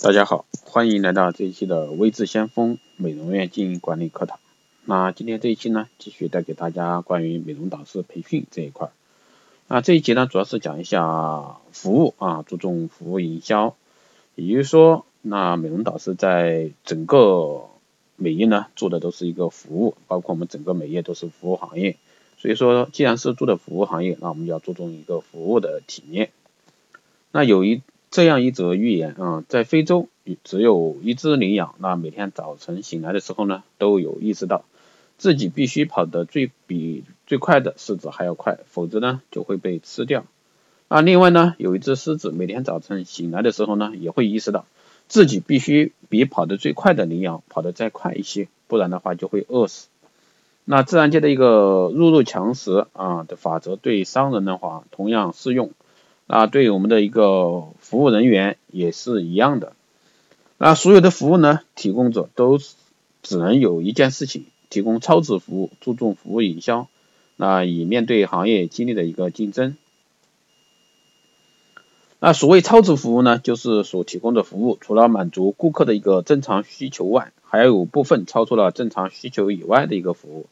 大家好，欢迎来到这一期的微智先锋美容院经营管理课堂。那今天这一期呢，继续带给大家关于美容导师培训这一块。那这一节呢，主要是讲一下服务啊，注重服务营销。也就是说，那美容导师在整个美业呢，做的都是一个服务，包括我们整个美业都是服务行业。所以说，既然是做的服务行业，那我们要注重一个服务的体验。那有一这样一则寓言啊，在非洲只有一只羚羊，那每天早晨醒来的时候呢，都有意识到自己必须跑得最比最快的狮子还要快，否则呢就会被吃掉。那另外呢，有一只狮子每天早晨醒来的时候呢，也会意识到自己必须比跑得最快的羚羊跑得再快一些，不然的话就会饿死。那自然界的一个弱肉强食啊的法则对商人的话同样适用。那对我们的一个服务人员也是一样的。那所有的服务呢，提供者都只能有一件事情，提供超值服务，注重服务营销。那以面对行业激烈的一个竞争。那所谓超值服务呢，就是所提供的服务，除了满足顾客的一个正常需求外，还有部分超出了正常需求以外的一个服务，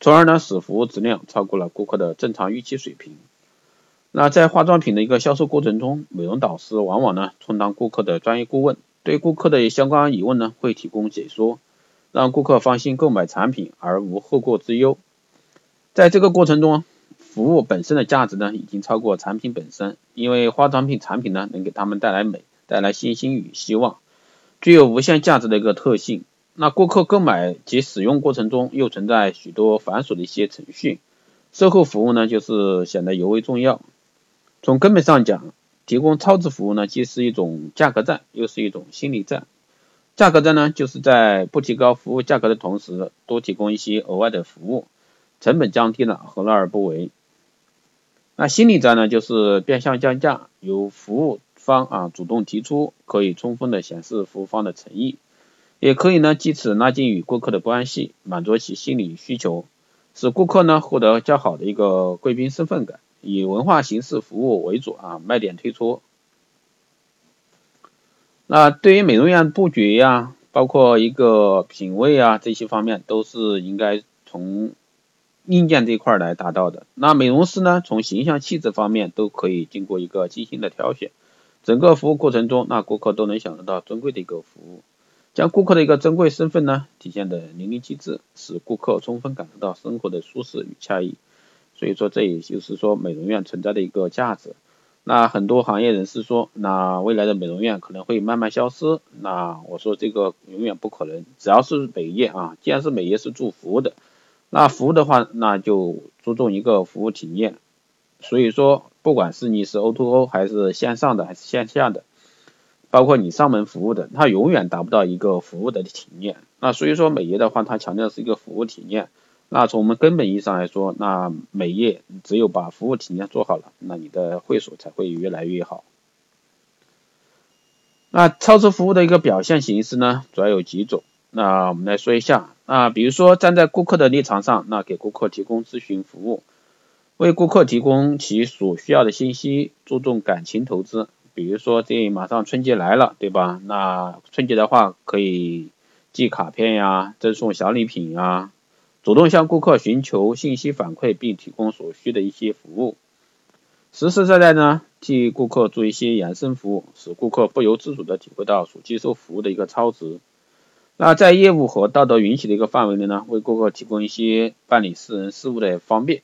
从而呢使服务质量超过了顾客的正常预期水平。那在化妆品的一个销售过程中，美容导师往往呢充当顾客的专业顾问，对顾客的相关疑问呢会提供解说，让顾客放心购买产品而无后顾之忧。在这个过程中，服务本身的价值呢已经超过产品本身，因为化妆品产品呢能给他们带来美，带来信心与希望，具有无限价值的一个特性。那顾客购买及使用过程中又存在许多繁琐的一些程序，售后服务呢就是显得尤为重要。从根本上讲，提供超值服务呢，既是一种价格战，又是一种心理战。价格战呢，就是在不提高服务价格的同时，多提供一些额外的服务，成本降低了，何乐而不为？那心理战呢，就是变相降价，由服务方啊主动提出，可以充分的显示服务方的诚意，也可以呢，借此拉近与顾客的关系，满足其心理需求，使顾客呢获得较好的一个贵宾身份感。以文化形式服务为主啊，卖点推出。那对于美容院布局呀，包括一个品味啊这些方面，都是应该从硬件这一块来达到的。那美容师呢，从形象气质方面都可以经过一个精心的挑选。整个服务过程中，那顾客都能享受到尊贵的一个服务，将顾客的一个珍贵身份呢体现的淋漓尽致，使顾客充分感受到生活的舒适与惬意。所以说，这也就是说美容院存在的一个价值。那很多行业人士说，那未来的美容院可能会慢慢消失。那我说这个永远不可能。只要是美业啊，既然是美业是做服务的，那服务的话，那就注重一个服务体验。所以说，不管是你是 O to O 还是线上的还是线下的，包括你上门服务的，它永远达不到一个服务的体验。那所以说美业的话，它强调是一个服务体验。那从我们根本意义上来说，那美业只有把服务体验做好了，那你的会所才会越来越好。那超值服务的一个表现形式呢，主要有几种。那我们来说一下，那，比如说站在顾客的立场上，那给顾客提供咨询服务，为顾客提供其所需要的信息，注重感情投资。比如说这马上春节来了，对吧？那春节的话可以寄卡片呀，赠送小礼品呀。主动向顾客寻求信息反馈，并提供所需的一些服务，实实在在呢替顾客做一些延伸服务，使顾客不由自主的体会到所接受服务的一个超值。那在业务和道德允许的一个范围内呢，为顾客提供一些办理私人事务的方便。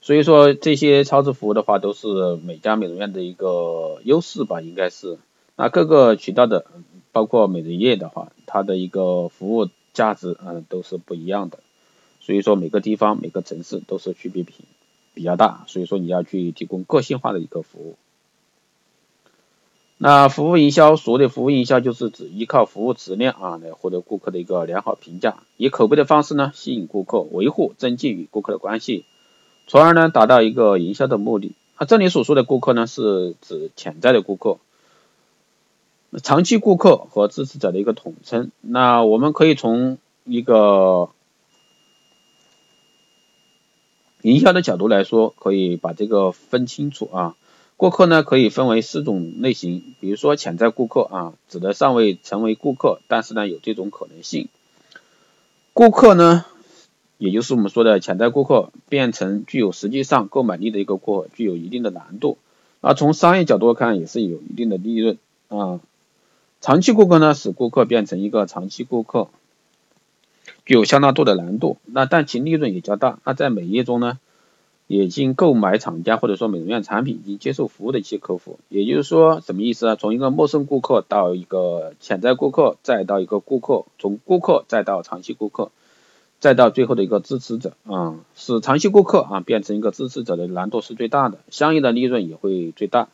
所以说这些超值服务的话，都是每家美容院的一个优势吧，应该是。那各个渠道的，包括美容业的话，它的一个服务。价值嗯都是不一样的，所以说每个地方每个城市都是区别比比较大，所以说你要去提供个性化的一个服务。那服务营销，所谓的服务营销就是指依靠服务质量啊来获得顾客的一个良好评价，以口碑的方式呢吸引顾客，维护增进与顾客的关系，从而呢达到一个营销的目的。那这里所说的顾客呢是指潜在的顾客。长期顾客和支持者的一个统称，那我们可以从一个营销的角度来说，可以把这个分清楚啊。顾客呢可以分为四种类型，比如说潜在顾客啊，指的尚未成为顾客，但是呢有这种可能性。顾客呢，也就是我们说的潜在顾客，变成具有实际上购买力的一个顾客，具有一定的难度。那，从商业角度看，也是有一定的利润啊。长期顾客呢，使顾客变成一个长期顾客，具有相当多的难度。那但其利润也较大。那在美业中呢，已经购买厂家或者说美容院产品，已经接受服务的一些客户，也就是说什么意思啊？从一个陌生顾客到一个潜在顾客，再到一个顾客，从顾客再到长期顾客。再到最后的一个支持者啊，使长期顾客啊变成一个支持者的难度是最大的，相应的利润也会最大。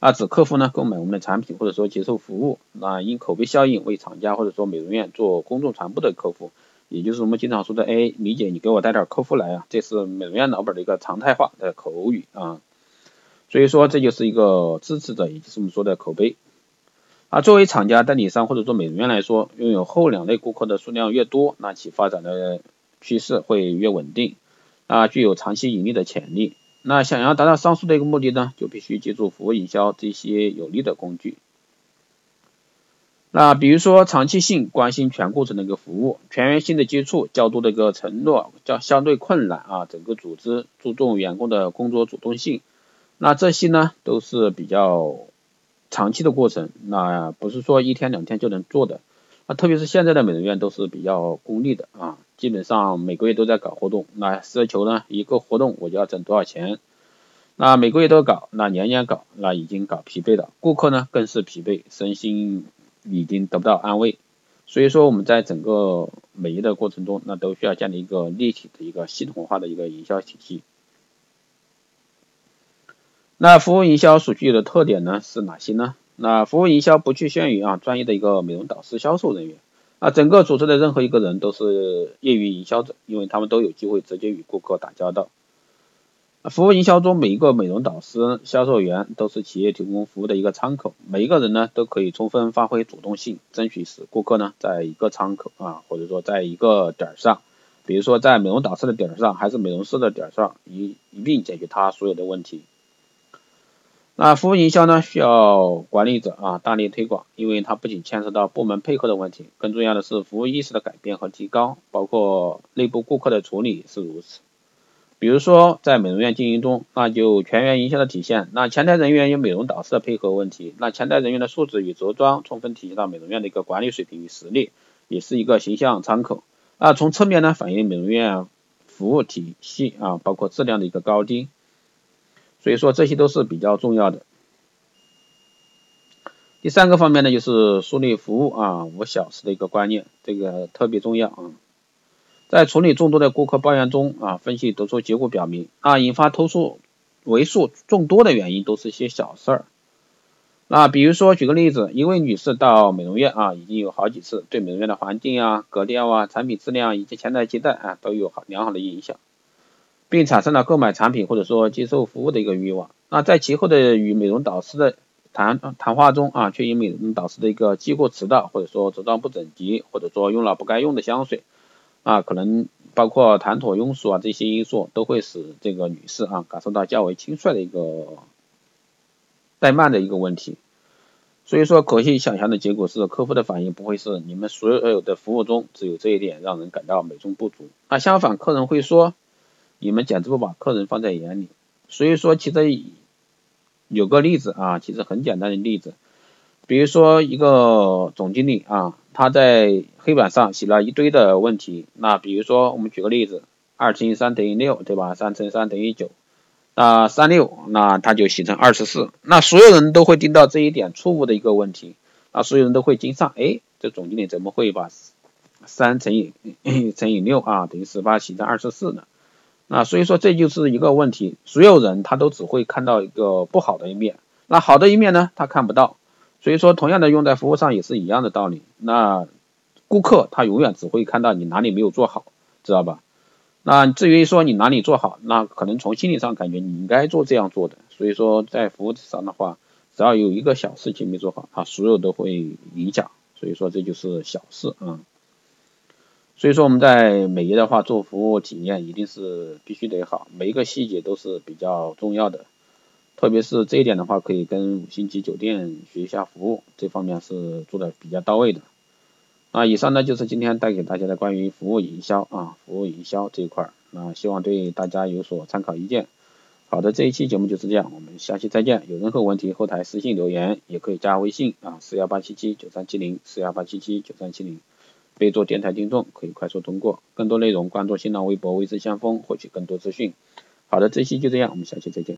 啊，指客户呢购买我们的产品或者说接受服务，那因口碑效应为厂家或者说美容院做公众传播的客户，也就是我们经常说的，哎，李姐你给我带点客户来啊，这是美容院老板的一个常态化的口语啊。所以说这就是一个支持者，也就是我们说的口碑。啊，作为厂家、代理商或者说美容院来说，拥有后两类顾客的数量越多，那其发展的趋势会越稳定，啊，具有长期盈利的潜力。那想要达到上述的一个目的呢，就必须借助服务营销这些有利的工具。那比如说长期性关心全过程的一个服务，全员性的接触，较多的一个承诺，较相对困难啊，整个组织注重员工的工作主动性，那这些呢都是比较。长期的过程，那不是说一天两天就能做的，那，特别是现在的美容院都是比较功利的啊，基本上每个月都在搞活动，那奢求呢一个活动我就要挣多少钱，那每个月都搞，那年年搞，那已经搞疲惫了，顾客呢更是疲惫，身心已经得不到安慰，所以说我们在整个美业的过程中，那都需要建立一个立体的一个系统化的一个营销体系。那服务营销所具有的特点呢是哪些呢？那服务营销不局限于啊专业的一个美容导师、销售人员啊，整个组织的任何一个人都是业余营销者，因为他们都有机会直接与顾客打交道。服务营销中每一个美容导师、销售员都是企业提供服务的一个窗口，每一个人呢都可以充分发挥主动性，争取使顾客呢在一个窗口啊，或者说在一个点上，比如说在美容导师的点上，还是美容师的点上，一一并解决他所有的问题。那服务营销呢，需要管理者啊大力推广，因为它不仅牵涉到部门配合的问题，更重要的是服务意识的改变和提高，包括内部顾客的处理是如此。比如说在美容院经营中，那就全员营销的体现。那前台人员与美容导师的配合问题，那前台人员的素质与着装，充分体现到美容院的一个管理水平与实力，也是一个形象窗口。那，从侧面呢反映美容院服务体系啊，包括质量的一个高低。所以说这些都是比较重要的。第三个方面呢，就是树立服务啊无小时的一个观念，这个特别重要啊。在处理众多的顾客抱怨中啊，分析得出结果表明啊，引发投诉为数众多的原因都是一些小事儿。那比如说举个例子，一位女士到美容院啊，已经有好几次对美容院的环境啊、格调啊、产品质量以及前台接待啊都有好良好的影响。并产生了购买产品或者说接受服务的一个欲望。那在其后的与美容导师的谈谈话中啊，却因美容导师的一个记过迟到，或者说着装不整齐，或者说用了不该用的香水啊，可能包括谈妥庸俗啊这些因素，都会使这个女士啊感受到较为轻率的一个怠慢的一个问题。所以说，可以想象的结果是，客户的反应不会是你们所有的服务中只有这一点让人感到美中不足。那相反，客人会说。你们简直不把客人放在眼里，所以说其实有个例子啊，其实很简单的例子，比如说一个总经理啊，他在黑板上写了一堆的问题，那比如说我们举个例子，二乘以三等于六，对吧？三乘三等于九，那三六，那他就写成二十四，那所有人都会盯到这一点错误的一个问题，那所有人都会盯上，哎，这总经理怎么会把三乘以 乘以六啊等于十八写成二十四呢？那所以说这就是一个问题，所有人他都只会看到一个不好的一面，那好的一面呢他看不到，所以说同样的用在服务上也是一样的道理。那顾客他永远只会看到你哪里没有做好，知道吧？那至于说你哪里做好，那可能从心理上感觉你应该做这样做的。所以说在服务上的话，只要有一个小事情没做好，他所有都会影响。所以说这就是小事啊。所以说我们在美业的话做服务体验一定是必须得好，每一个细节都是比较重要的。特别是这一点的话，可以跟五星级酒店学一下服务，这方面是做的比较到位的。啊，以上呢就是今天带给大家的关于服务营销啊，服务营销这一块儿，那希望对大家有所参考意见。好的，这一期节目就是这样，我们下期再见。有任何问题，后台私信留言，也可以加微信啊，四幺八七七九三七零，四幺八七七九三七零，备注电台听众，可以快速通过。更多内容关注新浪微博微之相锋，获取更多资讯。好的，这期就这样，我们下期再见。